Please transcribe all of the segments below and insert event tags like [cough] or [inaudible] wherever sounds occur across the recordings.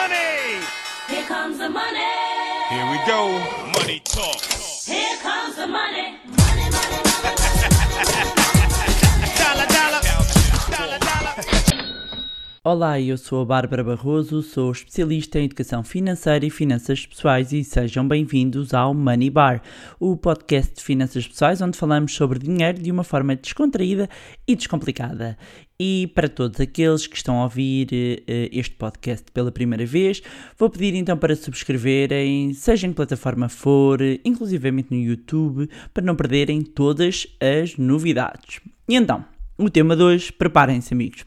money. Here comes the money. Here we go. Money talk. Here comes the money. Money, money, money. Dollar, Olá, eu sou a Bárbara Barroso, sou especialista em educação financeira e finanças pessoais e sejam bem-vindos ao Money Bar, o podcast de finanças pessoais onde falamos sobre dinheiro de uma forma descontraída e descomplicada. E para todos aqueles que estão a ouvir eh, este podcast pela primeira vez, vou pedir então para subscreverem, seja em que plataforma for, inclusivamente no YouTube, para não perderem todas as novidades. E então, o tema de hoje, preparem-se amigos.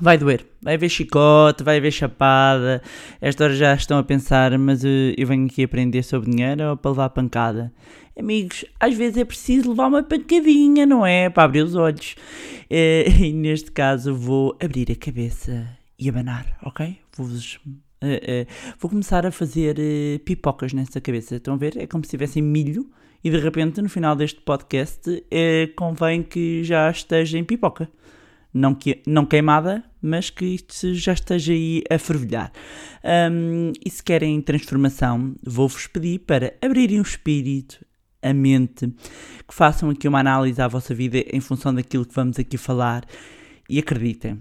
Vai doer, vai haver chicote, vai haver chapada. Esta hora já estão a pensar, mas eh, eu venho aqui aprender sobre dinheiro ou para levar pancada? Amigos, às vezes é preciso levar uma pancadinha, não é? Para abrir os olhos. Eh, [laughs] E neste caso vou abrir a cabeça e abanar, ok? Vou-vos. eh, vou começar a fazer pipocas nessa cabeça. Estão a ver? É como se tivessem milho e de repente no final deste podcast convém que já esteja em pipoca não, que, não queimada, mas que isto já esteja aí a fervilhar. Um, e se querem transformação, vou-vos pedir para abrirem o espírito, a mente, que façam aqui uma análise à vossa vida em função daquilo que vamos aqui falar e acreditem.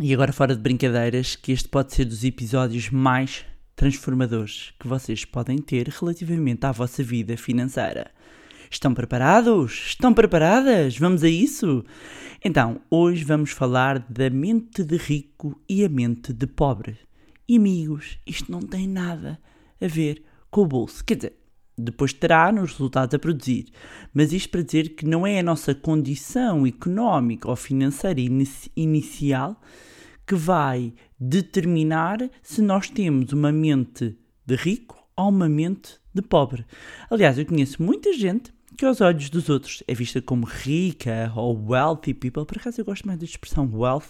E agora, fora de brincadeiras, que este pode ser dos episódios mais transformadores que vocês podem ter relativamente à vossa vida financeira. Estão preparados? Estão preparadas? Vamos a isso? Então, hoje vamos falar da mente de rico e a mente de pobre. E amigos, isto não tem nada a ver com o bolso. Quer dizer, depois terá nos resultados a produzir. Mas isto para dizer que não é a nossa condição económica ou financeira inici- inicial que vai determinar se nós temos uma mente de rico ou uma mente de pobre. Aliás, eu conheço muita gente que aos olhos dos outros é vista como rica ou wealthy people. Por acaso eu gosto mais da expressão wealth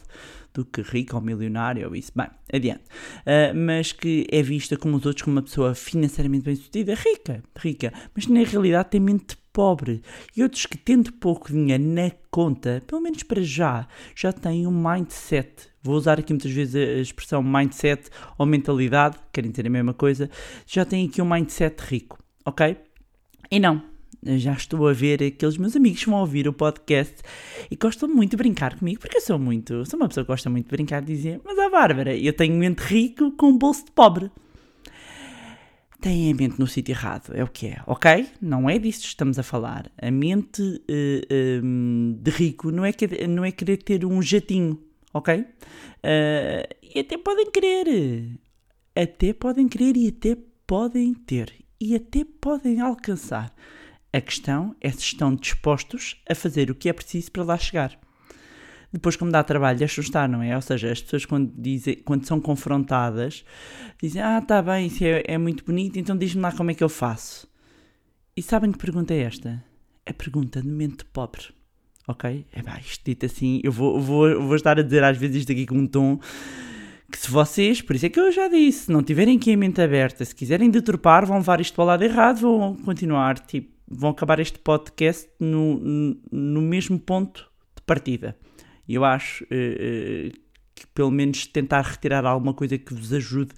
do que rico ou milionário ou isso. Bem, adiante. Ah, mas que é vista como os outros como uma pessoa financeiramente bem sucedida, rica, rica, mas na realidade tem mente pobre. E outros que tendo pouco dinheiro na conta, pelo menos para já, já têm um mindset. Vou usar aqui muitas vezes a expressão mindset ou mentalidade, querem dizer a mesma coisa, já têm aqui um mindset rico, ok? E não, já estou a ver aqueles meus amigos vão ouvir o podcast e gostam muito de brincar comigo, porque eu sou muito, sou uma pessoa que gosta muito de brincar e dizer, mas a Bárbara, eu tenho mente rico com um bolso de pobre. Têm a mente no sítio errado, é o que é, ok? Não é disso que estamos a falar. A mente hum, de rico não é, que- não é querer ter um jatinho, ok? Eh, e até podem querer, até podem querer e até podem ter e até podem alcançar. A questão é se estão dispostos a fazer o que é preciso para lá chegar. Depois, como dá trabalho, deixam estar, não é? Ou seja, as pessoas, quando, dizem, quando são confrontadas, dizem: Ah, tá bem, isso é, é muito bonito, então diz-me lá como é que eu faço. E sabem que pergunta é esta? A pergunta de mente pobre. Ok? É pá, isto dito assim, eu vou, vou, vou estar a dizer às vezes isto aqui com um tom que se vocês, por isso é que eu já disse, se não tiverem aqui a mente aberta, se quiserem deturpar, vão levar isto para o lado errado, vão continuar, tipo, vão acabar este podcast no, no, mesmo ponto de partida. Eu acho eh, eh, que pelo menos tentar retirar alguma coisa que vos ajude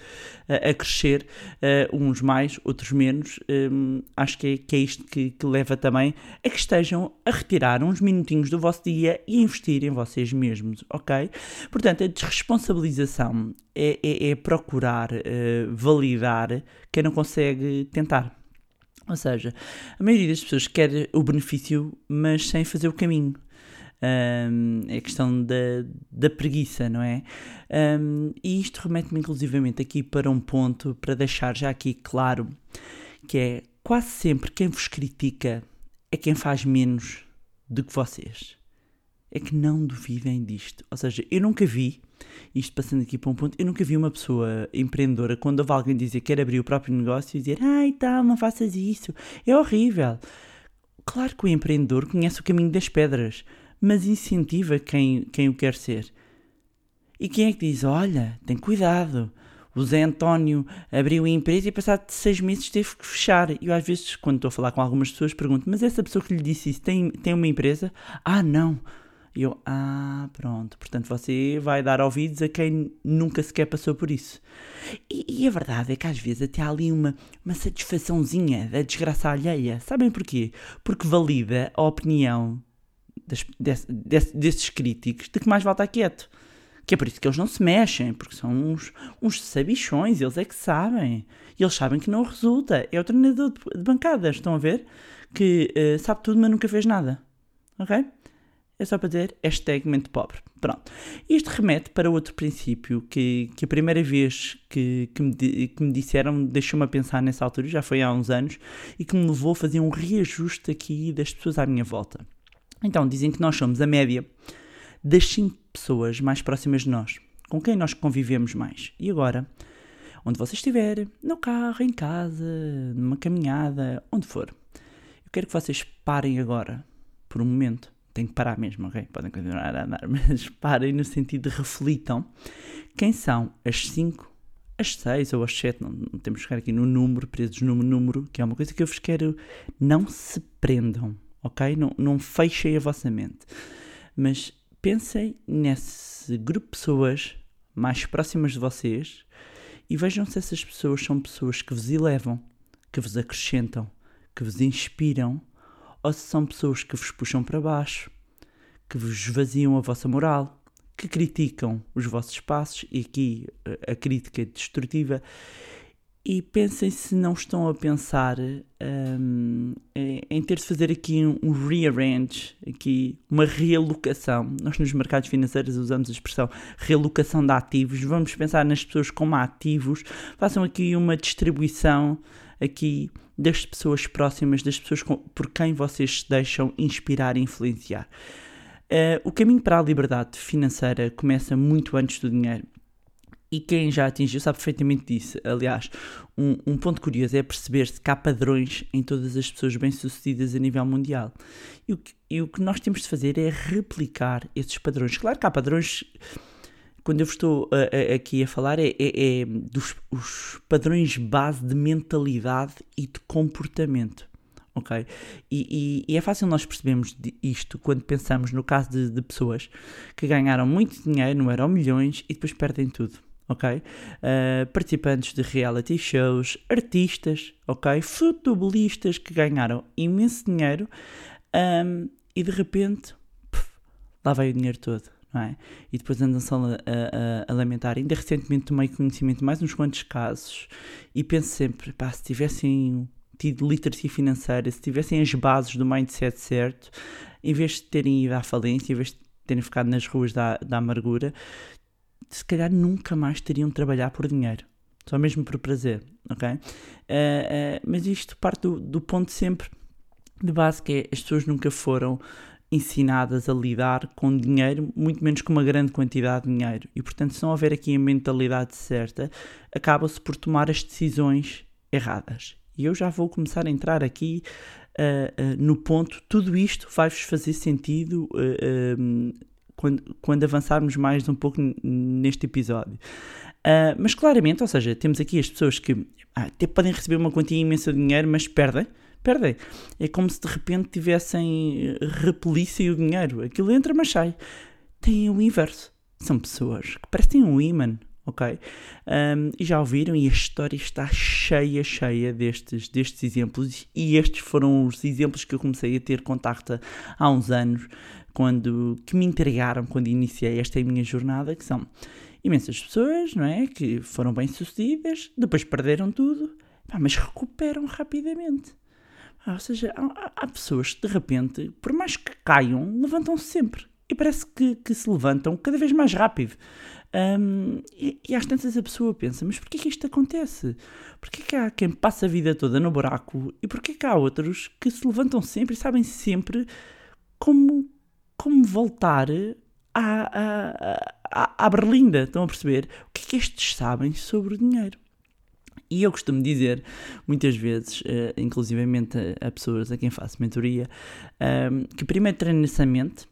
a, a crescer, eh, uns mais, outros menos, eh, acho que é, que é isto que, que leva também a que estejam a retirar uns minutinhos do vosso dia e investir em vocês mesmos, ok? Portanto, a desresponsabilização é, é- é procurar eh, validar quem não consegue tentar. Ou seja, a maioria das pessoas quer o benefício, mas sem fazer o caminho. Ahm, é questão da, da preguiça, não é? Ahm, e isto remete-me inclusivamente aqui para um ponto, para deixar já aqui claro, que é quase sempre quem vos critica é quem faz menos do que vocês. É que não duvidem disto. Ou seja, eu nunca vi, isto passando aqui para um ponto, eu nunca vi uma pessoa empreendedora, quando houve alguém dizer que quer abrir o próprio negócio e dizer, ai tal, não faças isso, é horrível. Claro que o empreendedor conhece o caminho das pedras, mas incentiva quem, quem o quer ser. E quem é que diz, olha, tem cuidado, o Zé António abriu a empresa e passado seis meses teve que fechar. E eu às vezes, quando estou a falar com algumas pessoas, pergunto, mas essa pessoa que lhe disse isso tem, tem uma empresa? Ah, não. E eu, ah, pronto. Portanto, você vai dar ouvidos a quem nunca sequer passou por isso. E, e a verdade é que às vezes até há ali uma, uma satisfaçãozinha da desgraça alheia. Sabem porquê? Porque valida a opinião desse- desse- desses críticos de que mais vale estar quieto. Que é por isso que eles não se mexem, porque são uns, uns sabichões, eles é que sabem. E eles sabem que não resulta. É o treinador de, de bancada, estão a ver? Que eh, sabe tudo, mas nunca fez nada. Ok? É só para dizer hashtag mente pobre. Pronto. Isto remete para outro princípio que, que a primeira vez que, que, me, que me disseram deixou-me a pensar nessa altura, já foi há uns anos, e que me levou a fazer um reajuste aqui das pessoas à minha volta. Então, dizem que nós somos a média das 5 pessoas mais próximas de nós, com quem nós convivemos mais. E agora, onde você estiver, no carro, em casa, numa caminhada, onde for, eu quero que vocês parem agora, por um momento. Tem que parar mesmo, ok? Podem continuar a andar, [laughs] mas parem no sentido de reflitam quem são as 5, as 6 ou as 7, não, não temos que ficar aqui no número, presos no número, que é uma coisa que eu vos quero. Não se prendam, ok? Não, não fechem a vossa mente. Mas pensem nesse grupo de pessoas mais próximas de vocês e vejam se essas pessoas são pessoas que vos elevam, que vos acrescentam, que vos inspiram, ou se são pessoas que vos puxam para baixo, que vos esvaziam a vossa moral, que criticam os vossos passos, e aqui eh, a crítica é destrutiva, e pensem se não estão a pensar hum, em em ter de fazer aqui um, um rearrange, aqui uma realocação. Nós nos mercados financeiros usamos a expressão realocação de ativos. Vamos pensar nas pessoas como ativos. Façam aqui uma distribuição aqui das pessoas próximas, das pessoas com- por quem vocês se deixam inspirar e influenciar. Eh, o caminho para a liberdade financeira começa muito antes do dinheiro. E quem já atingiu sabe perfeitamente disso. Aliás, um, um ponto curioso é perceber-se que há padrões em todas as pessoas bem-sucedidas a nível mundial. E o, que, e o que nós temos de fazer é replicar esses padrões. Claro que há padrões. Quando eu vos estou a- a- aqui a falar, é, é- é dos os padrões base de mentalidade e de comportamento. Ok? E, e- e é fácil nós percebermos isto quando pensamos no caso de, de pessoas que ganharam muito dinheiro, não eram milhões, e depois perdem tudo. Ok? Uh, participantes de reality shows, artistas, ok? Futebolistas que ganharam imenso dinheiro um, e de repente puf, lá vai o dinheiro todo, é? E depois andam só a, a- a lamentar. Ainda recentemente tomei conhecimento de mais uns quantos casos e penso sempre, pá, se tivessem tido literacia financeira, se tivessem as bases do mindset certo, em vez de terem ido à falência, em vez de terem ficado nas ruas da, da amargura, se calhar nunca mais teriam de trabalhar por dinheiro. Só mesmo por prazer, ok? Eh, eh, mas isto parte do, do ponto sempre de base que é as pessoas nunca foram ensinadas a lidar com dinheiro, muito menos com uma grande quantidade de dinheiro. E portanto, se não houver aqui a mentalidade certa, acaba-se por tomar as decisões erradas. E eu já vou começar a entrar aqui ah, ah, no ponto, tudo isto vai-vos fazer sentido ah, ah, quando, quando avançarmos mais um pouco neste episódio. Ah, mas claramente, ou seja, temos aqui as pessoas que ah, até podem receber uma quantia imensa de dinheiro, mas perdem. Perdem. É como se de repente tivessem repelissem o dinheiro. Aquilo entra, mas sai. Tem o inverso. São pessoas que parecem um imã, ok? Um, e já ouviram, e a história está cheia, cheia destes, destes exemplos. E estes foram os exemplos que eu comecei a ter contacto há uns anos, quando, que me entregaram quando iniciei esta minha jornada, que são imensas pessoas, não é? Que foram bem-sucedidas, depois perderam tudo, mas recuperam rapidamente. Ah, ou seja, há, há- pessoas que de repente, por mais que caiam, levantam-se sempre. E parece que, que se levantam cada vez mais rápido. Ahm, e, e às tantas a pessoa pensa, mas porquê que isto acontece? Porquê que há quem passa a vida toda no buraco e porquê que há outros que se levantam sempre e sabem sempre como, como voltar à, à, à, à berlinda? Estão a perceber? O que é que estes sabem sobre o dinheiro? E eu costumo dizer, muitas vezes, eh, inclusivamente a, a pessoas a quem faço mentoria, ahm, que primeiro treina essa mente,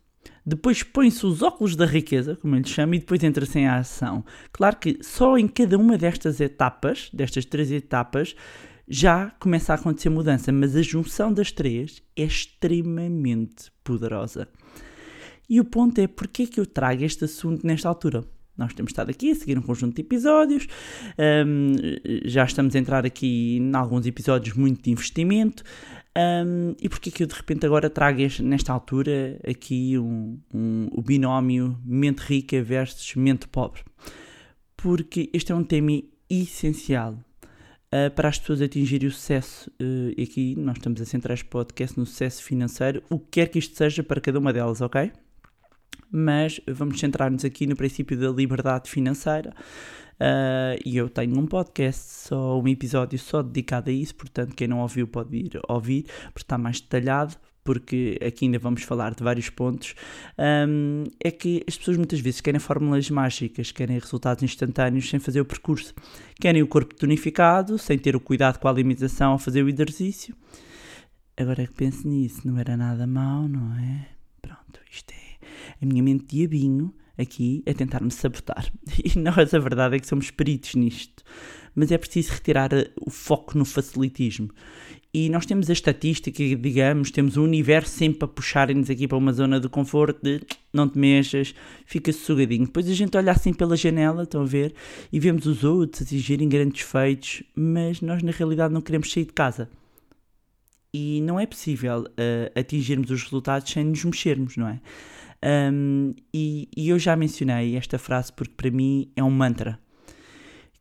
depois põe-se os óculos da riqueza, como eu lhe chamo, e depois entra-se em ação. Claro que só em cada uma destas etapas, destas três etapas, já começa a acontecer mudança, mas a junção das três é extremamente poderosa. E o ponto é porque é que eu trago este assunto nesta altura? Nós temos estado aqui a seguir um conjunto de episódios, um, já estamos a entrar aqui em alguns episódios muito de investimento. Um, e porque é que eu de repente agora trago este, nesta altura aqui um, um, o binómio mente rica versus mente pobre? Porque este é um tema essencial uh, para as pessoas atingirem o sucesso. Uh, e aqui nós estamos a centrar este podcast no sucesso financeiro, o que quer que isto seja para cada uma delas, ok? Mas vamos centrar-nos aqui no princípio da liberdade financeira. Uh, e eu tenho um podcast, só um episódio só dedicado a isso, portanto, quem não ouviu pode ir ouvir, porque está mais detalhado. Porque aqui ainda vamos falar de vários pontos. Um, é que as pessoas muitas vezes querem fórmulas mágicas, querem resultados instantâneos sem fazer o percurso, querem o corpo tonificado, sem ter o cuidado com a alimentação ao fazer o exercício. Agora é que penso nisso, não era nada mal, não é? Pronto, isto é a minha mente diabinho aqui a tentar-me sabotar. [laughs] E nós, a verdade é que somos peritos nisto. Mas é preciso retirar eh, o foco no facilitismo. E nós temos a estatística, digamos, temos o universo sempre a puxarem-nos aqui para uma zona de conforto, de não te mexas, fica sugadinho. Depois a gente olha assim pela janela, estão a ver, e vemos os outros atingirem grandes feitos, mas nós na realidade não queremos sair de casa. E não é possível uh, atingirmos os resultados sem nos mexermos, não é? Um, e, e, eu já mencionei esta frase porque para mim é um mantra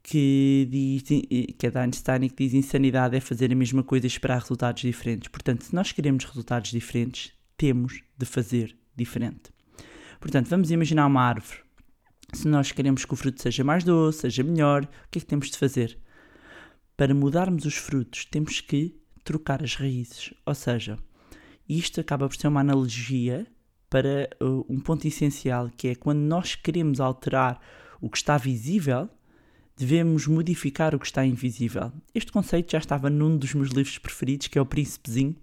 que, diz, que é da Einstein que diz insanidade é fazer a mesma coisa e esperar resultados diferentes. Portanto, se nós queremos resultados diferentes, temos de fazer diferente. Portanto, vamos imaginar uma árvore. Se nós queremos que o fruto seja mais doce, seja melhor, o que é que temos de fazer? Para mudarmos os frutos, temos que trocar as raízes. Ou seja, isto acaba por ser uma analogia para uh, um ponto essencial, que é quando nós queremos alterar o que está visível, devemos modificar o que está invisível. Este conceito já estava num dos meus livros preferidos, que é O Príncipezinho,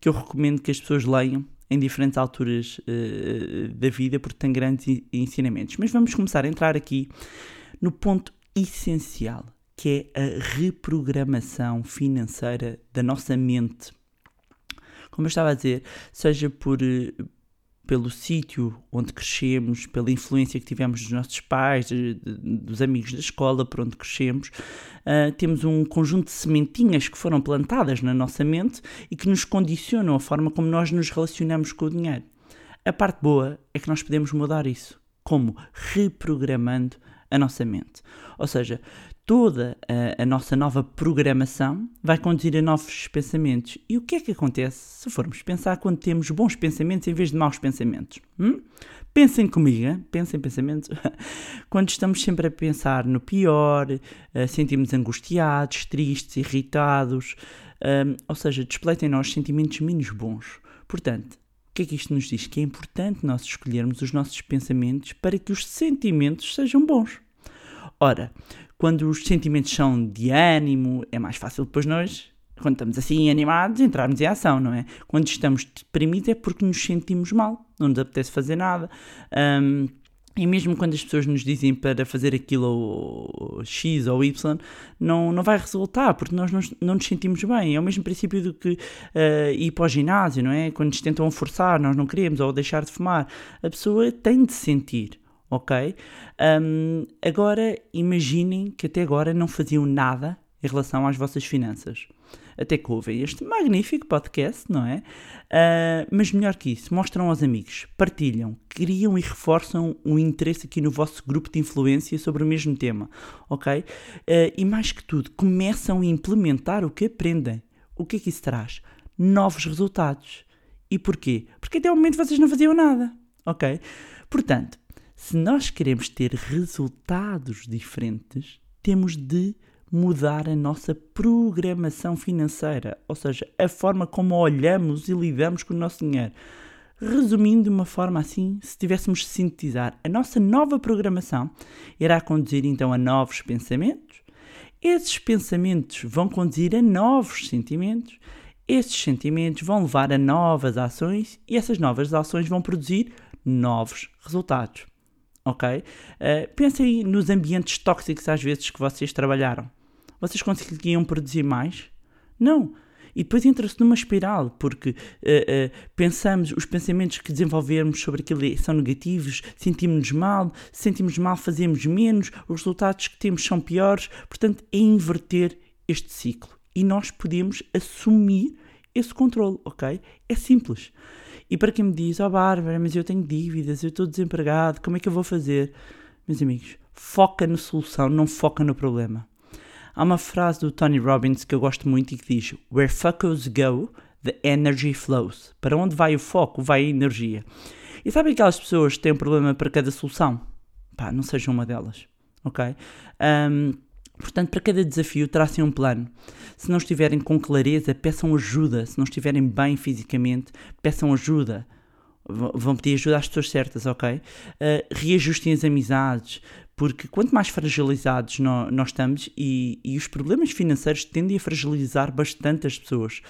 que eu recomendo que as pessoas leiam em diferentes alturas uh, da vida, porque tem grandes ensinamentos. Mas vamos começar a entrar aqui no ponto essencial, que é a reprogramação financeira da nossa mente. Como eu estava a dizer, seja por, uh, pelo sítio onde crescemos, pela influência que tivemos dos nossos pais, de, de, dos amigos da escola por onde crescemos, uh, temos um conjunto de sementinhas que foram plantadas na nossa mente e que nos condicionam a forma como nós nos relacionamos com o dinheiro. A parte boa é que nós podemos mudar isso. Como? Reprogramando a nossa mente. Ou seja, toda a, a, nossa nova programação vai conduzir a novos pensamentos. E o que é que acontece se formos pensar quando temos bons pensamentos em vez de maus pensamentos? Hum? Pensem comigo, pensem pensamentos. [laughs] quando estamos sempre a pensar no pior, uh, sentimos angustiados, tristes, irritados, um, ou seja, despleitem em nós sentimentos menos bons. Portanto, o que é que isto nos diz? Que é importante nós escolhermos os nossos pensamentos para que os sentimentos sejam bons. Ora, quando os sentimentos são de ânimo, é mais fácil depois nós, quando estamos assim animados, entrarmos em ação, não é? Quando estamos deprimidos é porque nos sentimos mal, não nos apetece fazer nada. Um, e mesmo quando as pessoas nos dizem para fazer aquilo ou X ou Y, não, não vai resultar, porque nós não, não nos sentimos bem. É o mesmo princípio do que uh, ir para o ginásio, não é? Quando nos tentam forçar, nós não queremos, ou deixar de fumar. A pessoa tem de sentir ok? Um, agora imaginem que até agora não faziam nada em relação às vossas finanças. Até que ouvem este magnífico podcast, não é? Uh, mas melhor que isso, mostram aos amigos, partilham, criam e reforçam o interesse aqui no vosso grupo de influência sobre o mesmo tema, ok? Uh, e mais que tudo, começam a implementar o que aprendem. O que é que isso traz? Novos resultados. E porquê? Porque até o momento vocês não faziam nada, ok? Portanto, se nós queremos ter resultados diferentes, temos de mudar a nossa programação financeira, ou seja, a forma como olhamos e lidamos com o nosso dinheiro. Resumindo de uma forma assim, se tivéssemos de sintetizar, a nossa nova programação irá conduzir então a novos pensamentos. Esses pensamentos vão conduzir a novos sentimentos. Esses sentimentos vão levar a novas ações e essas novas ações vão produzir novos resultados ok? Uh, pensem nos ambientes tóxicos às vezes que vocês trabalharam. Vocês conseguiam produzir mais? Não. E depois entra-se numa espiral, porque uh, uh, pensamos, os pensamentos que desenvolvermos sobre aquilo são negativos, sentimos-nos mal, sentimos mal, fazemos menos, os resultados que temos são piores. Portanto, é inverter este ciclo. E nós podemos assumir esse controle, ok? É simples. E para quem me diz, ó oh, Bárbara, mas eu tenho dívidas, eu estou desempregado, como é que eu vou fazer? Meus amigos, foca na solução, não foca no problema. Há uma frase do Tony Robbins que eu gosto muito e que diz: Where focus go, the energy flows. Para onde vai o foco, vai a energia. E sabem aquelas pessoas que têm um problema para cada solução? Pá, não seja uma delas, ok? Um, portanto, para cada desafio, tracem um plano. Se não estiverem com clareza, peçam ajuda. Se não estiverem bem fisicamente, peçam ajuda vão pedir ajuda às pessoas certas, ok? Uh, reajustem as amizades, porque quanto mais fragilizados nós, nós estamos, e, e, os problemas financeiros tendem a fragilizar bastante as pessoas,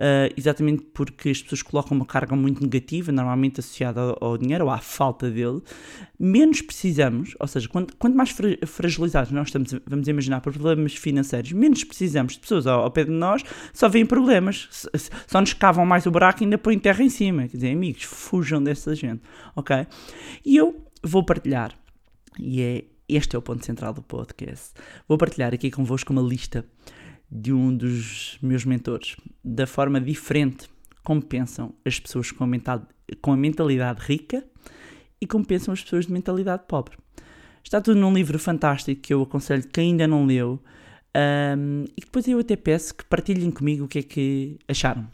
uh, exatamente porque as pessoas colocam uma carga muito negativa, normalmente associada ao, ao, dinheiro ou à falta dele, menos precisamos, ou seja, quanto, quanto mais fra fragilizados nós estamos, vamos imaginar, por problemas financeiros, menos precisamos de pessoas ao, ao pé de nós, só vêm problemas, só nos cavam mais o buraco e ainda põem terra em cima. Quer dizer, amigos, fujam dessa gente, ok? E eu vou partilhar e é este é o ponto central do podcast. Vou partilhar aqui convosco uma lista de um dos meus mentores, da forma diferente como pensam as pessoas com a, com a mentalidade rica e como pensam as pessoas de mentalidade pobre. Está tudo num livro fantástico que eu aconselho que ainda não leu um, e depois eu até peço que partilhem comigo o que é que acharam.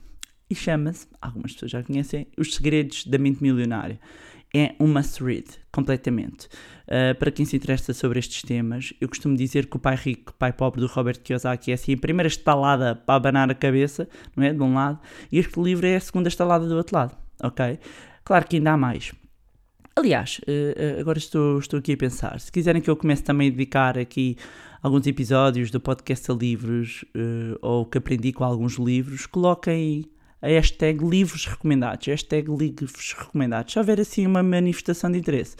E chama-se, algumas pessoas já conhecem, Os Segredos da Mente Milionária é um must read, completamente. Uh, para quem se interessa sobre estes temas, eu costumo dizer que o Pai Rico, Pai Pobre do Robert Kiyosaki é assim a primeira estalada para abanar a cabeça, não é? De um lado, e este livro é a segunda estalada do outro lado, ok? Claro que ainda há mais. Aliás, uh, agora estou, estou aqui a pensar, se quiserem que eu comece também a dedicar aqui alguns episódios do podcast a livros, ou que aprendi com alguns livros, coloquem a hashtag livros recomendados, hashtag livros recomendados. Se houver assim uma manifestação de interesse,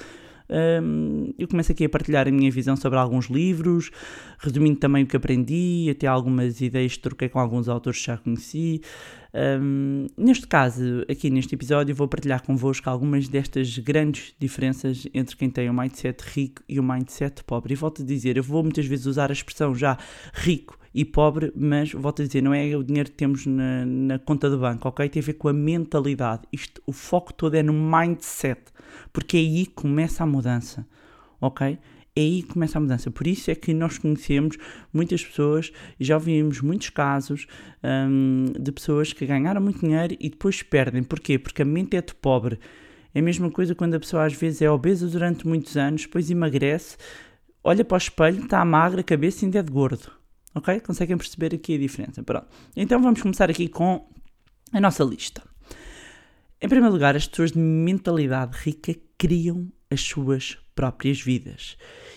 um, eu começo aqui a partilhar a minha visão sobre alguns livros, resumindo também o que aprendi, até algumas ideias que troquei com alguns autores que já conheci. Um, neste caso, aqui neste episódio, vou partilhar convosco algumas destas grandes diferenças entre quem tem o um mindset rico e o um mindset pobre. E volto a dizer, eu vou muitas vezes usar a expressão já rico e pobre, mas volto a dizer, não é o dinheiro que temos na, na conta do banco, ok? Tem a ver com a mentalidade. Isto, o foco todo é no mindset, porque é aí começa a mudança, ok? É aí começa a mudança. Por isso é que nós conhecemos muitas pessoas já ouvimos muitos casos hum, de pessoas que ganharam muito dinheiro e depois perdem. Porquê? Porque a mente é de pobre. É a mesma coisa quando a pessoa às vezes é obesa durante muitos anos, depois emagrece, olha para o espelho, está magra, a cabeça ainda é de gordo. Ok? Conseguem perceber aqui a diferença. Pronto. Então vamos começar aqui com a nossa lista. Em primeiro lugar, as pessoas de mentalidade rica criam as suas próprias vidas.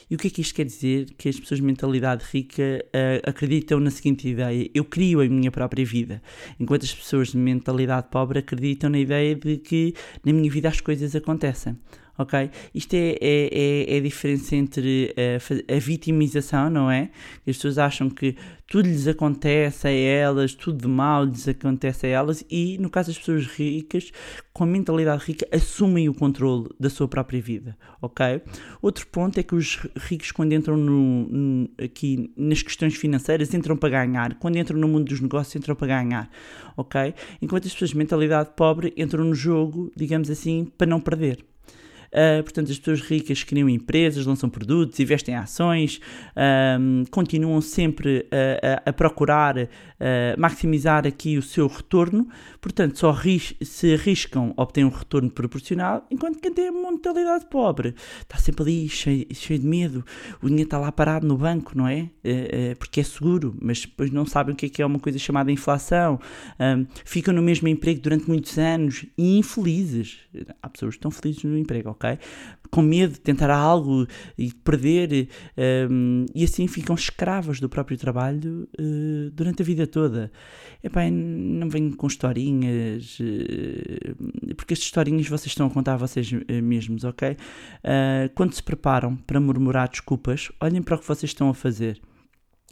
E o que é que isto quer dizer? Que as pessoas de mentalidade rica uh, acreditam na seguinte ideia: eu crio a minha própria vida. Enquanto as pessoas de mentalidade pobre acreditam na ideia de que na minha vida as coisas acontecem ok? Isto é, é, é, é a diferença entre a, a, vitimização, não é? As pessoas acham que tudo lhes acontece a elas, tudo de mal lhes acontece a elas, e no caso das pessoas ricas, com a mentalidade rica, assumem o controle da sua própria vida, ok? Outro ponto é que os ricos, quando entram no, no, aqui nas questões financeiras, entram para ganhar, quando entram no mundo dos negócios, entram para ganhar, ok? Enquanto as pessoas de mentalidade pobre entram no jogo, digamos assim, para não perder. Uh, portanto, as pessoas ricas criam empresas, lançam produtos, investem em ações, um, continuam sempre a, a, a procurar uh, maximizar aqui o seu retorno, portanto, só se arriscam obtêm um retorno proporcional, enquanto quem tem uma mentalidade pobre. Está sempre ali cheio, cheio de medo, o dinheiro está lá parado no banco, não é? Uh, porque é seguro, mas depois não sabem o que é, que é uma coisa chamada inflação, um, ficam no mesmo emprego durante muitos anos e infelizes. Há pessoas que estão felizes no emprego, ok? Com medo de tentar algo e de perder, um, e assim ficam escravas do próprio trabalho uh, durante a vida toda. Epá, não venho com historinhas, uh, porque estas historinhas vocês estão a contar a vocês eh, mesmos, ok? Uh, quando se preparam para murmurar desculpas, olhem para o que vocês estão a fazer.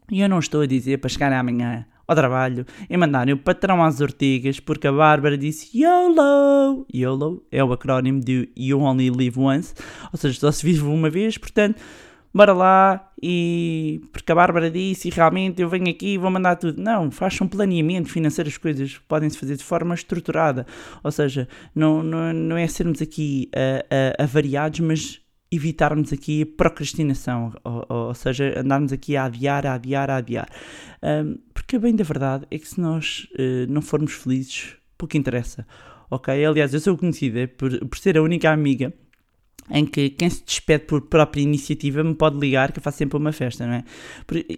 E eu não estou a dizer para chegar amanhã ao trabalho e mandarem o patrão às ortigas porque a Bárbara disse YOLO. YOLO é o acrónimo de You Only Live Once, ou seja, só se vive uma vez, portanto, bora lá e porque a Bárbara disse e realmente eu venho aqui e vou mandar tudo. Não, façam um planeamento financeiro, as coisas podem-se fazer de forma estruturada, ou seja, não, não, não é sermos aqui uh, uh, avariados, mas evitarmos aqui a procrastinação, ou, ou, seja, andarmos aqui a adiar, a adiar, a adiar. Um, porque a bem da verdade é que se nós uh, não formos felizes, pouco interessa. Ok? Aliás, eu sou conhecida por, por ser a única amiga em que quem se despede por própria iniciativa me pode ligar que eu faço sempre uma festa, não é?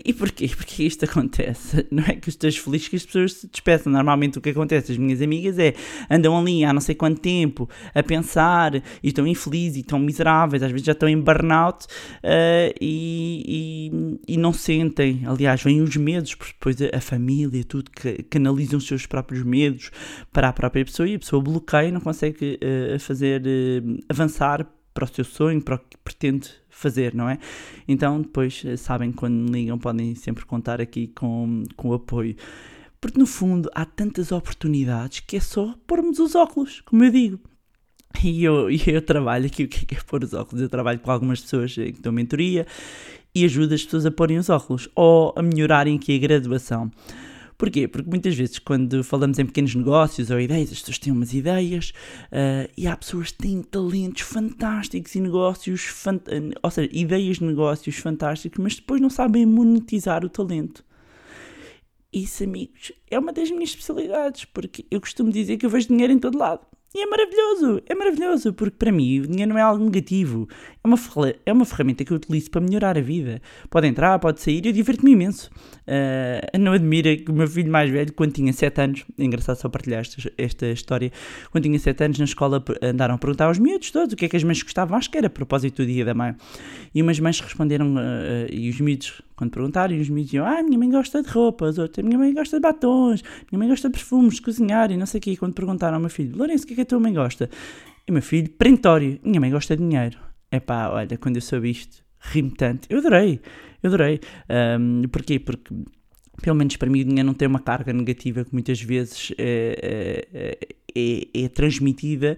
E porquê? [laughs] Porque isto acontece. Não é que eu esteja feliz que as pessoas se despeçam. Normalmente o que acontece, as minhas amigas é andam ali há não sei quanto tempo a pensar e estão infelizes e estão miseráveis, às vezes já estão em burnout uh, e, e, e, não sentem. Aliás, vêm os medos, porque depois a família, tudo, que canalizam os seus próprios medos para a própria pessoa e a pessoa bloqueia e não consegue uh, fazer uh, avançar para o seu sonho, para o que pretende fazer, não é? Então, depois, eh, sabem, quando me ligam, podem sempre contar aqui com, com apoio. Porque, no fundo, há tantas oportunidades que é só pormos os óculos, como eu digo. E eu, [laughs] eu trabalho aqui, o que é, é pôr os óculos? Eu trabalho com algumas pessoas que dão mentoria e ajudo as pessoas a porem os óculos ou a melhorarem aqui a graduação. Porquê? Porque muitas vezes, quando falamos em pequenos negócios ou ideias, as pessoas têm umas ideias uh, e há pessoas que têm talentos fantásticos e negócios, fant ou seja, ideias de negócios fantásticos, mas depois não sabem monetizar o talento. Isso, amigos, é uma das minhas especialidades, porque eu costumo dizer que eu vejo dinheiro em todo lado. E é maravilhoso, é maravilhoso, porque para mim o dinheiro não é algo negativo. Uma, é uma ferramenta que eu utilizo para melhorar a vida. Pode entrar, pode sair, eu diverto-me imenso. Uh, não admira que o meu filho mais velho, quando tinha 7 anos, é engraçado só partilhar esta, esta história, quando tinha 7 anos na escola andaram a perguntar aos miúdos todos o que é que as mães gostavam, acho que era a propósito do dia da mãe. E umas mães responderam, uh, e os miúdos quando perguntaram, os miúdos diziam, ah, minha mãe gosta de roupas, outra, minha mãe gosta de batons, minha mãe gosta de perfumes, de cozinhar e não sei o quê. E quando perguntaram ao meu filho, Lourenço, o que é que a tua mãe gosta? E meu filho, perentório, minha mãe gosta de dinheiro. É pá, olha, quando eu soube isto, ri-me tanto. Eu adorei, eu adorei. Um, porquê? Porque pelo menos para mim, o dinheiro não tem uma carga negativa que muitas vezes é, é, é, é transmitida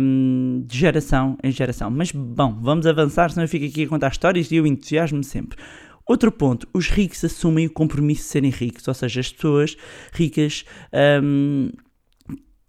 um, de geração em geração. Mas bom, vamos avançar, senão eu fico aqui a contar histórias e eu entusiasmo-me sempre. Outro ponto, os ricos assumem o compromisso de serem ricos, ou seja, as pessoas ricas um,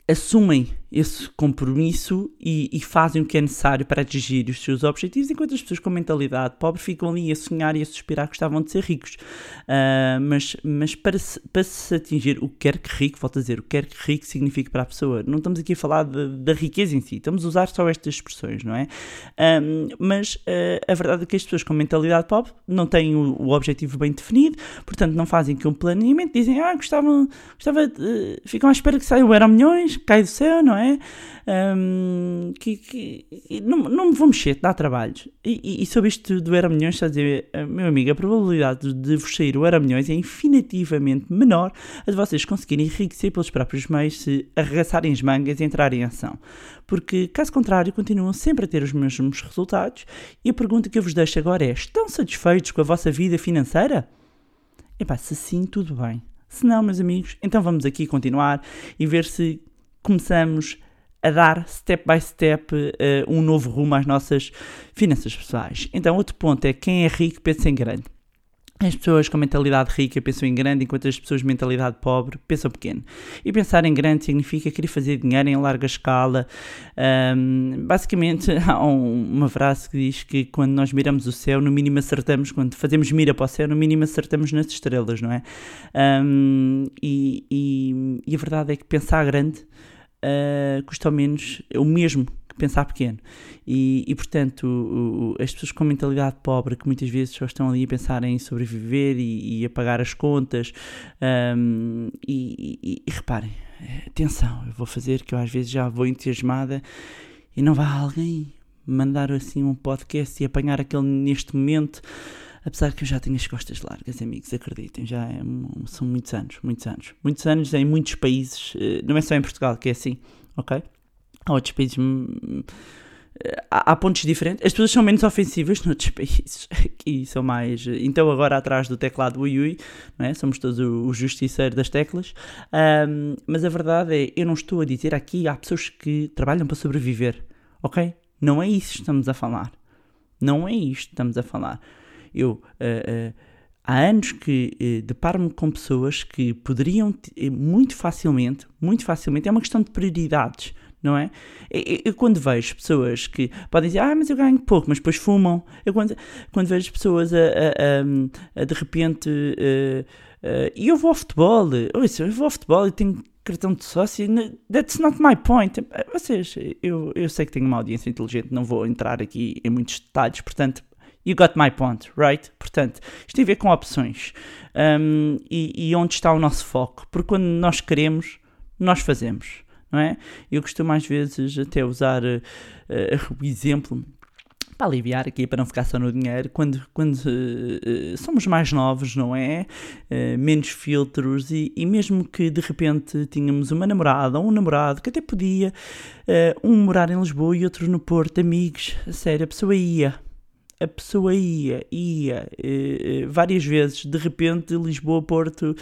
assumem esse compromisso e, e, fazem o que é necessário para atingir os seus objetivos, enquanto as pessoas com mentalidade pobre ficam ali a sonhar e a suspirar que gostavam de ser ricos. Uh, mas mas para, se, para se atingir o que quer que rico, volto a dizer, o que quer que rico significa para a pessoa, não estamos aqui a falar da riqueza em si, estamos a usar só estas expressões, não é? Uh, mas uh, a verdade é que as pessoas com mentalidade pobre não têm o, o objetivo bem definido, portanto não fazem que um planeamento, dizem, ah, gostavam, gostava de, ficam à espera que saia o Euro Milhões, cai do céu, não é? É? Um, que, que não, não me vou mexer, dá trabalho. E, e, sobre isto do Euro Milhões, está a dizer, eh, meu amigo, a probabilidade de vos sair o Euro Milhões é infinitivamente menor a de vocês conseguirem enriquecer pelos próprios meios se arregaçarem as mangas e entrarem em ação. Porque, caso contrário, continuam sempre a ter os mesmos resultados. E a pergunta que eu vos deixo agora é: estão satisfeitos com a vossa vida financeira? Epá, se sim, tudo bem. Se não, meus amigos, então vamos aqui continuar e ver se começamos a dar step by step uh, um novo rumo às nossas finanças pessoais. Então, outro ponto é quem é rico pensa em grande. As pessoas com mentalidade rica pensam em grande, enquanto as pessoas de mentalidade pobre pensam pequeno. E pensar em grande significa querer fazer dinheiro em larga escala. Um, basicamente, [laughs] há um, uma frase que diz que quando nós miramos o céu, no mínimo acertamos, quando fazemos mira para o céu, no mínimo acertamos nas estrelas, não é? Um, e, e, e, a verdade é que pensar grande uh, custa ao menos o mesmo pensar pequeno. E, e portanto, o, o, as pessoas com mentalidade pobre, que muitas vezes só estão ali a pensar em sobreviver e, e a pagar as contas, um, e, e, reparem, atenção, eu vou fazer que eu às vezes já vou entusiasmada e não vá alguém mandar assim um podcast e apanhar aquele neste momento apesar que eu já tenho as costas largas, amigos, acreditem, já é, são muitos anos, muitos anos. Muitos anos em muitos países, eh, não é só em Portugal que é assim, ok? Outros países hum, há, pontos diferentes. As pessoas são menos ofensivas [laughs] noutros países. Aqui são mais. Então, agora atrás do teclado ui ui, não é? somos todos o, justiceiro das teclas. Um, mas a verdade é, eu não estou a dizer aqui, há pessoas que trabalham para sobreviver, ok? Não é isso que estamos a falar. Não é isto que estamos a falar. Eu. Uh, uh, há anos que eh, deparo-me com pessoas que poderiam muito facilmente, muito facilmente, é uma questão de prioridades não é? Eu, quando vejo pessoas que podem dizer, ah, mas eu ganho pouco, mas depois fumam. Eu quando, quando vejo pessoas a, a, a, a de repente. Uh, uh, e eu vou ao futebol, ouça, eu vou ao futebol e tenho cartão de sócio. That's not my point. Vocês, eu, eu sei que tenho uma audiência inteligente, não vou entrar aqui em muitos detalhes, portanto. You got my point, right? Portanto, isto tem a ver com opções um, e, e onde está o nosso foco. Porque quando nós queremos, nós fazemos não é? Eu costumo às vezes até usar uh, uh, o exemplo para aliviar aqui, para não ficar só no dinheiro, quando, quando uh, somos mais novos, não é? Uh, menos filtros e, e, mesmo que de repente tínhamos uma namorada ou um namorado que até podia, uh, um morar em Lisboa e outro no Porto, amigos, sério, a pessoa ia. A pessoa ia, ia várias vezes, de repente Lisboa-Porto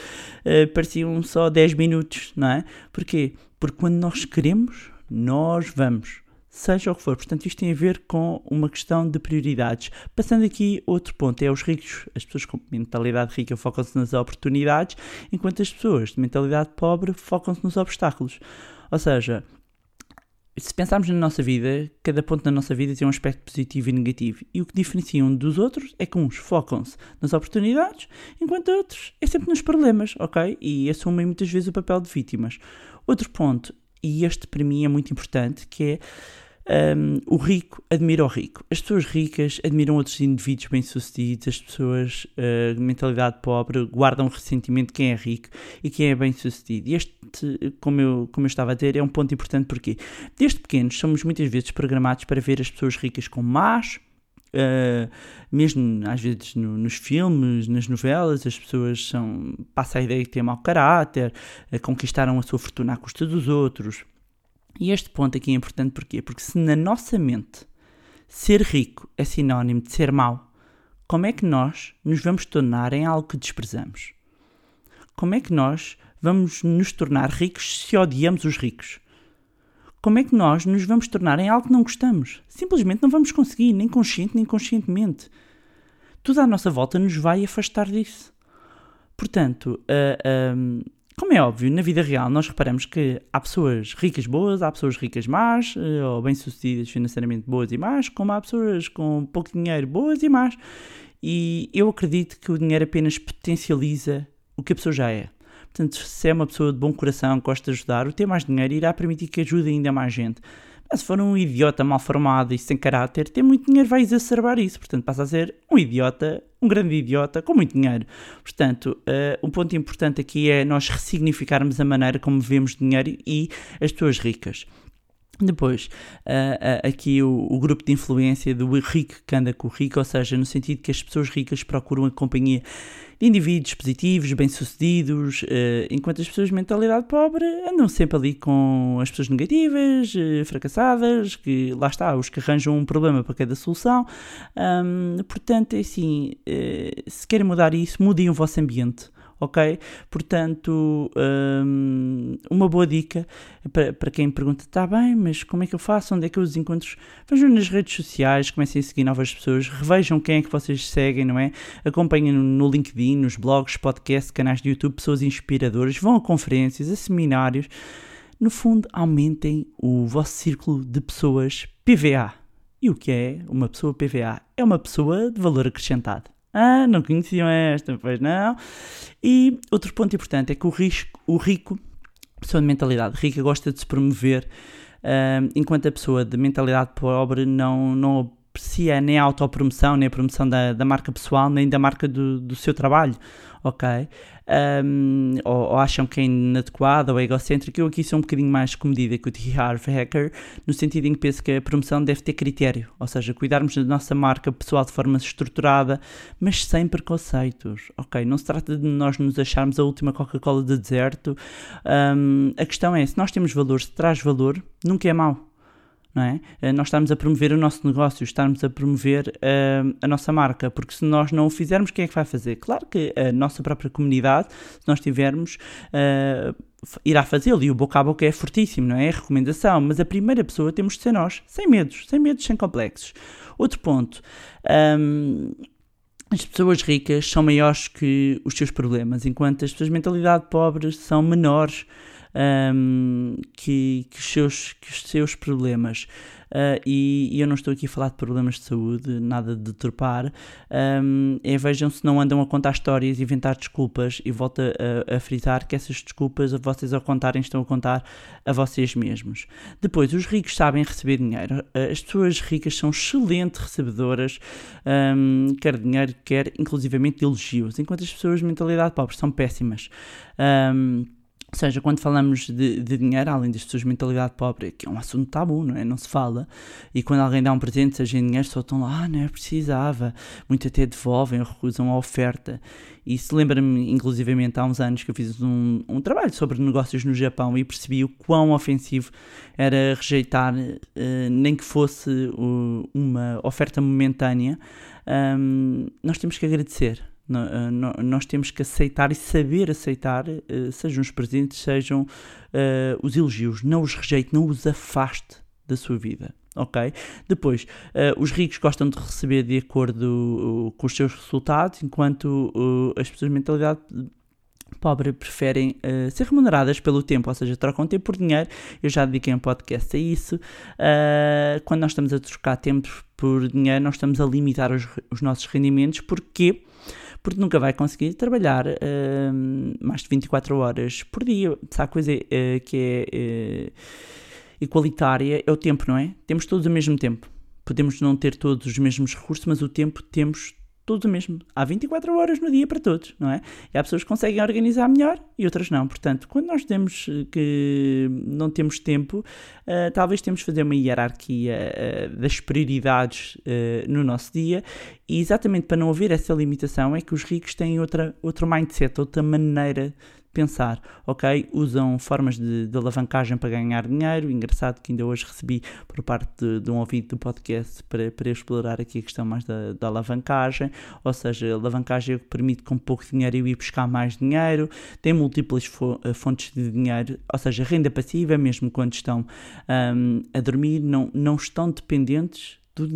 pareciam só 10 minutos, não é? Porquê? Porque quando nós queremos, nós vamos. Seja o que for. Portanto, isto tem a ver com uma questão de prioridades. Passando aqui, outro ponto é os ricos. As pessoas com mentalidade rica focam-se nas oportunidades, enquanto as pessoas de mentalidade pobre focam-se nos obstáculos. Ou seja, se pensarmos na nossa vida, cada ponto da nossa vida tem um aspecto positivo e negativo. E o que diferencia um dos outros é que uns focam-se nas oportunidades, enquanto outros é sempre nos problemas, ok? E assumem muitas vezes o papel de vítimas. Outro ponto, e este para mim é muito importante, que é um, o rico admira o rico. As pessoas ricas admiram outros indivíduos bem-sucedidos, as pessoas uh, de mentalidade pobre guardam ressentimento de quem é rico e quem é bem-sucedido. E este, como eu, como eu estava a dizer, é um ponto importante porque desde pequenos somos muitas vezes programados para ver as pessoas ricas como más, Uh, mesmo às vezes no, nos filmes, nas novelas, as pessoas são, passa a ideia de ter mau caráter, uh, conquistaram a sua fortuna à custa dos outros. E este ponto aqui é importante porquê? Porque se na nossa mente ser rico é sinónimo de ser mau, como é que nós nos vamos tornar em algo que desprezamos? Como é que nós vamos nos tornar ricos se odiamos os ricos? como é que nós nos vamos tornar em algo que não gostamos? Simplesmente não vamos conseguir, nem consciente nem conscientemente. Tudo à nossa volta nos vai afastar disso. Portanto, uh, como é óbvio, na vida real nós reparamos que há pessoas ricas boas, há pessoas ricas más, uh, ou bem-sucedidas financeiramente boas e más, como há pessoas com pouco dinheiro boas e más. E eu acredito que o dinheiro apenas potencializa o que a pessoa já é. Portanto, se é uma pessoa de bom coração, gosta de ajudar, o ter mais dinheiro irá permitir que ajude ainda mais gente. Mas se for um idiota mal formado e sem caráter, ter muito dinheiro vai exacerbar isso. Portanto, passa a ser um idiota, um grande idiota com muito dinheiro. Portanto, uh, um ponto importante aqui é nós ressignificarmos a maneira como vemos dinheiro e as pessoas ricas. Depois, uh, uh, aqui o, o, grupo de influência do rico que anda com o rico, ou seja, no sentido que as pessoas ricas procuram a companhia de indivíduos positivos, bem-sucedidos, uh, enquanto as pessoas de mentalidade pobre andam sempre ali com as pessoas negativas, fracassadas, que lá está, os que arranjam um problema para cada solução. Um, portanto, é assim, se querem mudar isso, mudem o vosso ambiente ok? Portanto, um, uma boa dica para, para quem pergunta: está bem, mas como é que eu faço? Onde é que eu os encontro? Vejam nas redes sociais, comecem a seguir novas pessoas, revejam quem é que vocês seguem, não é? Acompanhem no LinkedIn, nos blogs, podcasts, canais de YouTube, pessoas inspiradoras, vão a conferências, a seminários. No fundo, aumentem o vosso círculo de pessoas PVA. E o que é uma pessoa PVA? É uma pessoa de valor acrescentado. Ah, não conheciam esta, pois não. E outro ponto importante é que o, risco, o rico, pessoa de mentalidade rica, gosta de se promover, uh, enquanto a pessoa de mentalidade pobre não, não aprecia nem a autopromoção, nem a promoção da, da marca pessoal, nem da marca do, do seu trabalho, ok? Um, ou, ou, acham que é inadequado ou egocêntrico. Eu aqui sou um bocadinho mais comedida que o T. Harv Hacker, no sentido em que penso que a promoção deve ter critério, ou seja, cuidarmos da nossa marca pessoal de forma estruturada, mas sem preconceitos, ok? Não se trata de nós nos acharmos a última Coca-Cola de deserto. Um, a questão é, se nós temos valor, se traz valor, nunca é mau é? Eh, Nós estamos a promover o nosso negócio, estamos a promover eh, a nossa marca, porque se nós não o fizermos, quem é que vai fazer? Claro que a nossa própria comunidade, se nós tivermos, f- irá fazê-lo e o boca a boca é fortíssimo, não é? É recomendação, mas a primeira pessoa temos de ser nós, sem medos, sem medos, sem complexos. Outro ponto. hum, as pessoas ricas são maiores que os seus problemas, enquanto as pessoas de mentalidade pobre são menores hum, que, que os seus, que os seus problemas. Ah, e, e eu não estou aqui a falar de problemas de saúde, nada de deturpar. Hum, é, vejam se não andam a contar histórias, inventar desculpas e volto a, a frisar que essas desculpas, a vocês ao contarem, estão a contar a vocês mesmos. Depois, os ricos sabem receber dinheiro. Ah, As pessoas ricas são excelentes recebedoras, hum, quer dinheiro, quer inclusivamente elogios, enquanto as pessoas de mentalidade pobre são péssimas. Hum, ou seja, quando falamos de, de dinheiro, além das pessoas de mentalidade pobre, que é um assunto tabu, não é? Não se fala. E quando alguém dá um presente, seja em dinheiro, só estão lá, ah, não é precisava. Muito até devolvem recusam a oferta. Isso lembra-me, inclusivamente, há uns anos que eu fiz um, um trabalho sobre negócios no Japão e percebi o quão ofensivo era rejeitar, eh, nem que fosse o- uma oferta momentânea. Hum, nós temos que agradecer. Eh, Nós temos que aceitar e saber aceitar, eh, sejam os presentes, sejam eh, os elogios. Não os rejeite, não os afaste da sua vida. Ok? Depois, eh, os ricos gostam de receber de acordo uh, com os seus resultados, enquanto uh, as pessoas de mentalidade pobre preferem uh, ser remuneradas pelo tempo, ou seja, trocam tempo por dinheiro. Eu já dediquei um podcast a isso. Uh, quando nós estamos a trocar tempo por dinheiro, nós estamos a limitar os, os nossos rendimentos. Porquê? Porque nunca vai conseguir trabalhar uh, mais de 24 horas por dia. Se há coisa uh, que é igualitária, é o tempo, não é? Temos todos o mesmo tempo. Podemos não ter todos os mesmos recursos, mas o tempo temos todos o mesmo. Há 24 horas no dia para todos, não é? E há pessoas que conseguem organizar melhor e outras não. Portanto, quando nós temos que não temos tempo, uh, talvez temos de fazer uma hierarquia uh, das prioridades uh, no nosso dia e exatamente para não haver essa limitação é que os ricos têm outra, outro mindset, outra maneira pensar, ok? Usam formas de, de, alavancagem para ganhar dinheiro. Engraçado que ainda hoje recebi por parte de, de um ouvinte do podcast para, para explorar aqui a questão mais da, da alavancagem, ou seja, alavancagem é que permite com pouco dinheiro eu ir buscar mais dinheiro, tem múltiplas fo fontes de dinheiro, ou seja, renda passiva, mesmo quando estão um, a dormir, não, não estão dependentes do,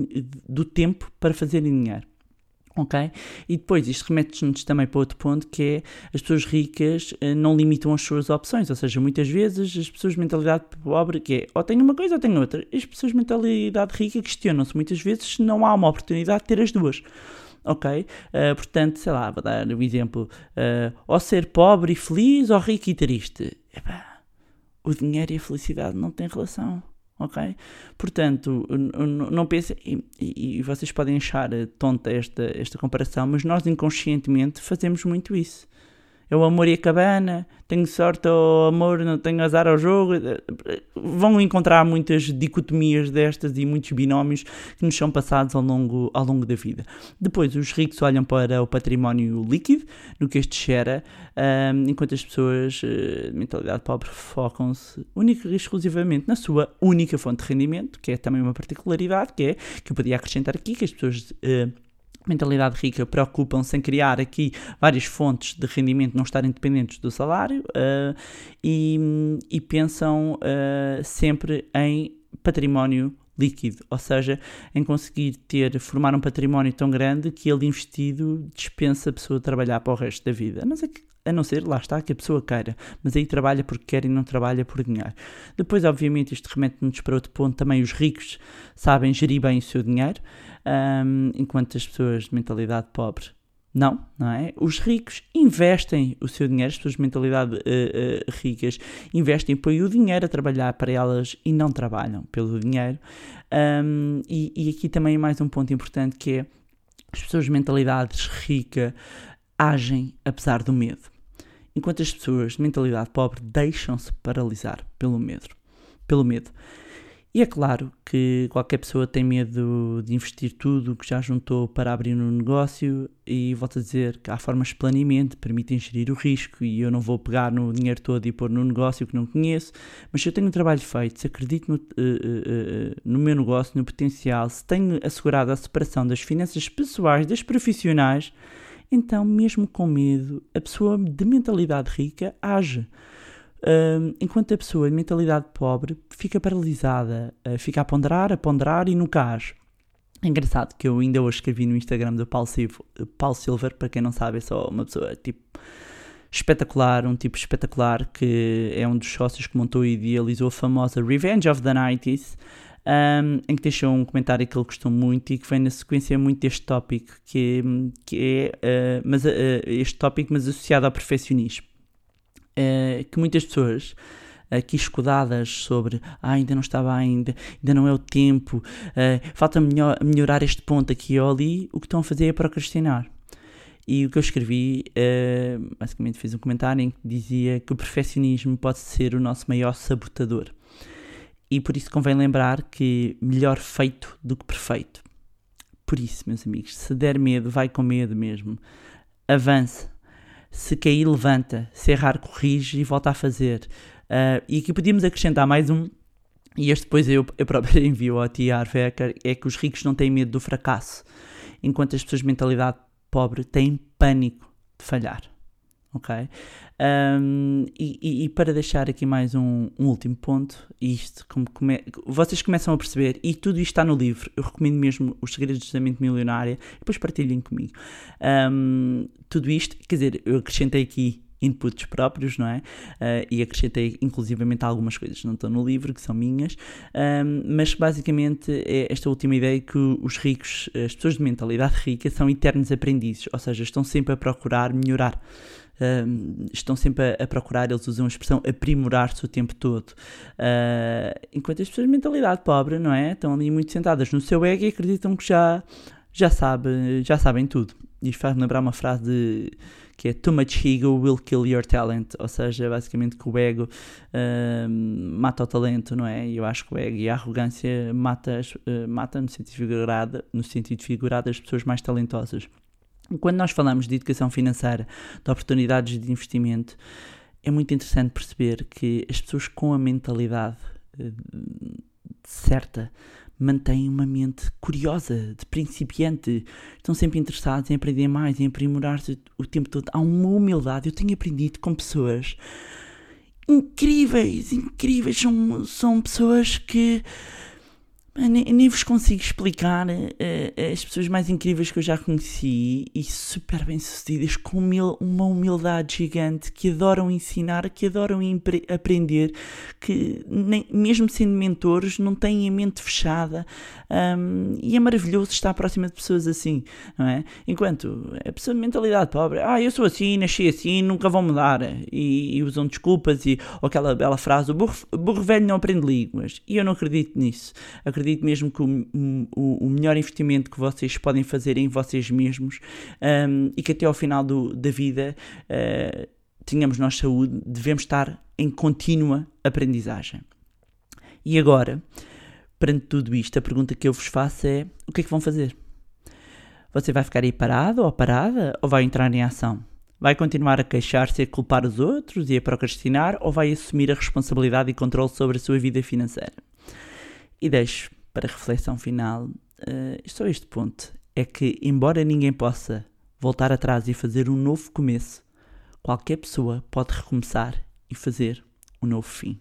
do tempo para fazerem dinheiro ok? E depois isto remete-nos também para outro ponto que é as pessoas ricas uh, não limitam as suas opções, ou seja, muitas vezes as pessoas de mentalidade pobre que é ou tenho uma coisa ou tenho outra, as pessoas de mentalidade rica questionam-se muitas vezes se não há uma oportunidade de ter as duas. Ok? Uh, portanto, sei lá, vou dar um exemplo: uh, ou ser pobre e feliz ou rico e triste. Epá, o dinheiro e a felicidade não têm relação ok? Portanto, não pensem, e, e, vocês podem achar tonta esta, esta comparação, mas nós inconscientemente fazemos muito isso. É o amor e a cabana, tenho sorte ao amor, não tenho azar ao jogo. Vão encontrar muitas dicotomias destas e muitos binómios que nos são passados ao longo, ao longo da vida. Depois, os ricos olham para o património líquido, no que este gera, um, enquanto as pessoas de mentalidade pobre focam-se única e exclusivamente na sua única fonte de rendimento, que é também uma particularidade, que é, que eu podia acrescentar aqui, que as pessoas... Uh, mentalidade rica preocupam-se em criar aqui várias fontes de rendimento, não estarem dependentes do salário uh, e, e, pensam uh, sempre em património líquido, ou seja, em conseguir ter, formar um património tão grande que ele investido dispensa a pessoa trabalhar para o resto da vida. A não ser que a não ser, lá está, que a pessoa queira, mas aí trabalha porque quer e não trabalha por dinheiro. Depois, obviamente, isto remete-nos para outro ponto, também os ricos sabem gerir bem o seu dinheiro, um, enquanto as pessoas de mentalidade pobre não, não é? Os ricos investem o seu dinheiro, as pessoas de mentalidade uh, uh, ricas investem, põem o dinheiro a trabalhar para elas e não trabalham pelo dinheiro. Um, e, e aqui também é mais um ponto importante que é as pessoas de mentalidade rica agem apesar do medo, enquanto as pessoas de mentalidade pobre deixam-se paralisar pelo medo. Pelo medo. E é claro que qualquer pessoa tem medo de investir tudo o que já juntou para abrir um negócio e volto a dizer que há formas de planeamento, permitem gerir o risco e eu não vou pegar no dinheiro todo e pôr no negócio que não conheço, mas se eu tenho um trabalho feito, se acredito no, uh, uh, uh, no meu negócio, no potencial, se tenho assegurado a separação das finanças pessoais das profissionais, então mesmo com medo, a pessoa de mentalidade rica age. Um, enquanto a pessoa de mentalidade pobre fica paralisada, uh, fica a ponderar, a ponderar e nunca age. É engraçado que eu ainda hoje escrevi no Instagram do Paulo, Silva, Paulo Silver, para quem não sabe, é só uma pessoa tipo espetacular, um tipo espetacular que é um dos sócios que montou e idealizou a famosa Revenge of the 90s. Um, em que deixou um comentário que ele gostou muito e que vem na sequência muito deste tópico, que, que é uh, mas, uh, este tópico, mas associado ao perfeccionismo. Uh, que muitas pessoas aqui escudadas sobre ah, ainda não estava ainda, ainda não é o tempo, uh, falta melhor, melhorar este ponto aqui ou ali, o que estão a fazer é procrastinar. E o que eu escrevi, uh, basicamente fiz um comentário em que dizia que o perfeccionismo pode ser o nosso maior sabotador. E por isso convém lembrar que melhor feito do que perfeito. Por isso, meus amigos, se der medo, vai com medo mesmo. Avance, se cair, levanta. Se errar, corrige e volta a fazer. Uh, e aqui podíamos acrescentar mais um, e este depois eu, eu próprio [laughs] envio ao T.R. Becker, é que os ricos não têm medo do fracasso, enquanto as pessoas de mentalidade pobre têm pânico de falhar ok? Um, e, e, para deixar aqui mais um, um último ponto, isto, como come, vocês começam a perceber, e tudo isto está no livro, eu recomendo mesmo Os Segredos da Mente Milionária, depois partilhem comigo. Um, tudo isto, quer dizer, eu acrescentei aqui inputs próprios, não é? Uh, e acrescentei inclusivamente algumas coisas, não estão no livro, que são minhas, um, mas basicamente é esta última ideia que os ricos, as pessoas de mentalidade rica, são eternos aprendizes, ou seja, estão sempre a procurar melhorar uh, estão sempre a, a, procurar, eles usam a expressão aprimorar-se o tempo todo. Uh, enquanto as pessoas de mentalidade pobre, não é? Estão ali muito sentadas no seu ego e acreditam que já, já, sabe, já sabem tudo. Isto faz-me lembrar uma frase de, que é Too much ego will kill your talent, ou seja, basicamente que o ego uh, mata o talento, não é? E eu acho que o ego e a arrogância mata, uh, mata no, sentido figurado, no sentido figurado as pessoas mais talentosas. Quando nós falamos de educação financeira, de oportunidades de investimento, é muito interessante perceber que as pessoas com a mentalidade uh, certa mantêm uma mente curiosa, de principiante, estão sempre interessados em aprender mais, em aprimorar-se o tempo todo. Há uma humildade. Eu tenho aprendido com pessoas incríveis, incríveis. São, são pessoas que nem, nem vos consigo explicar uh, as pessoas mais incríveis que eu já conheci e super bem sucedidas, com uma humildade gigante, que adoram ensinar, que adoram aprender, que nem, mesmo sendo mentores não têm a mente fechada um, e é maravilhoso estar próxima de pessoas assim, não é? Enquanto a pessoa de mentalidade pobre, ah, eu sou assim, nasci assim, nunca vão mudar e, e usam desculpas e aquela bela frase, o burro, burro velho não aprende línguas e eu não acredito nisso. Acredito acredito mesmo que o, o, o, melhor investimento que vocês podem fazer em vocês mesmos um, e que até ao final do, da vida uh, tenhamos nós saúde, devemos estar em contínua aprendizagem. E agora, perante tudo isto, a pergunta que eu vos faço é: o que é que vão fazer? Você vai ficar aí parado ou parada ou vai entrar em ação? Vai continuar a queixar-se a culpar os outros e a procrastinar ou vai assumir a responsabilidade e controle sobre a sua vida financeira? E deixo para reflexão final uh, só este ponto: é que, embora ninguém possa voltar atrás e fazer um novo começo, qualquer pessoa pode recomeçar e fazer um novo fim.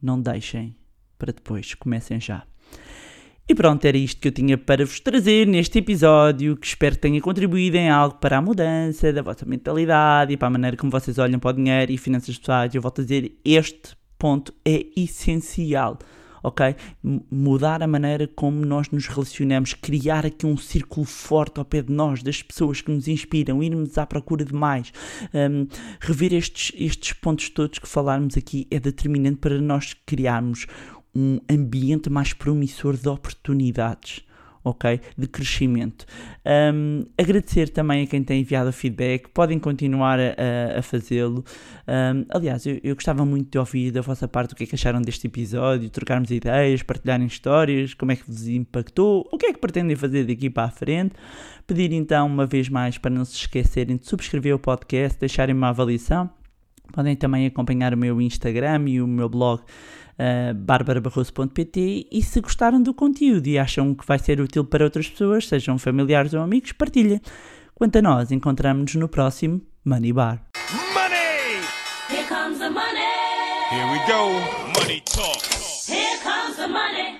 Não deixem para depois, comecem já. E pronto, era isto que eu tinha para vos trazer neste episódio, que espero que tenha contribuído em algo para a mudança da vossa mentalidade e para a maneira como vocês olham para o dinheiro e finanças pessoais. Eu volto a dizer, este ponto é essencial ok? Mudar a maneira como nós nos relacionamos, criar aqui um círculo forte ao pé de nós, das pessoas que nos inspiram, irmos à procura de mais. Um, rever estes, estes pontos todos que falarmos aqui é determinante para nós criarmos um ambiente mais promissor de oportunidades ok? De crescimento. Um, agradecer também a quem tem enviado feedback, podem continuar a, a fazê-lo. Um, aliás, eu, eu, gostava muito de ouvir da vossa parte o que é que acharam deste episódio, trocarmos ideias, partilharem histórias, como é que vos impactou, o que é que pretendem fazer daqui para a frente. Pedir então, uma vez mais, para não se esquecerem de subscrever o podcast, deixarem uma avaliação. Podem também acompanhar o meu Instagram e o meu blog uh, barbarabarroso.pt e se gostaram do conteúdo e acham que vai ser útil para outras pessoas, sejam familiares ou amigos, partilhem. Quanto a nós, encontramos-nos no próximo Money Bar. Money! Here comes the money. Here we go. Money talk. Here comes the money.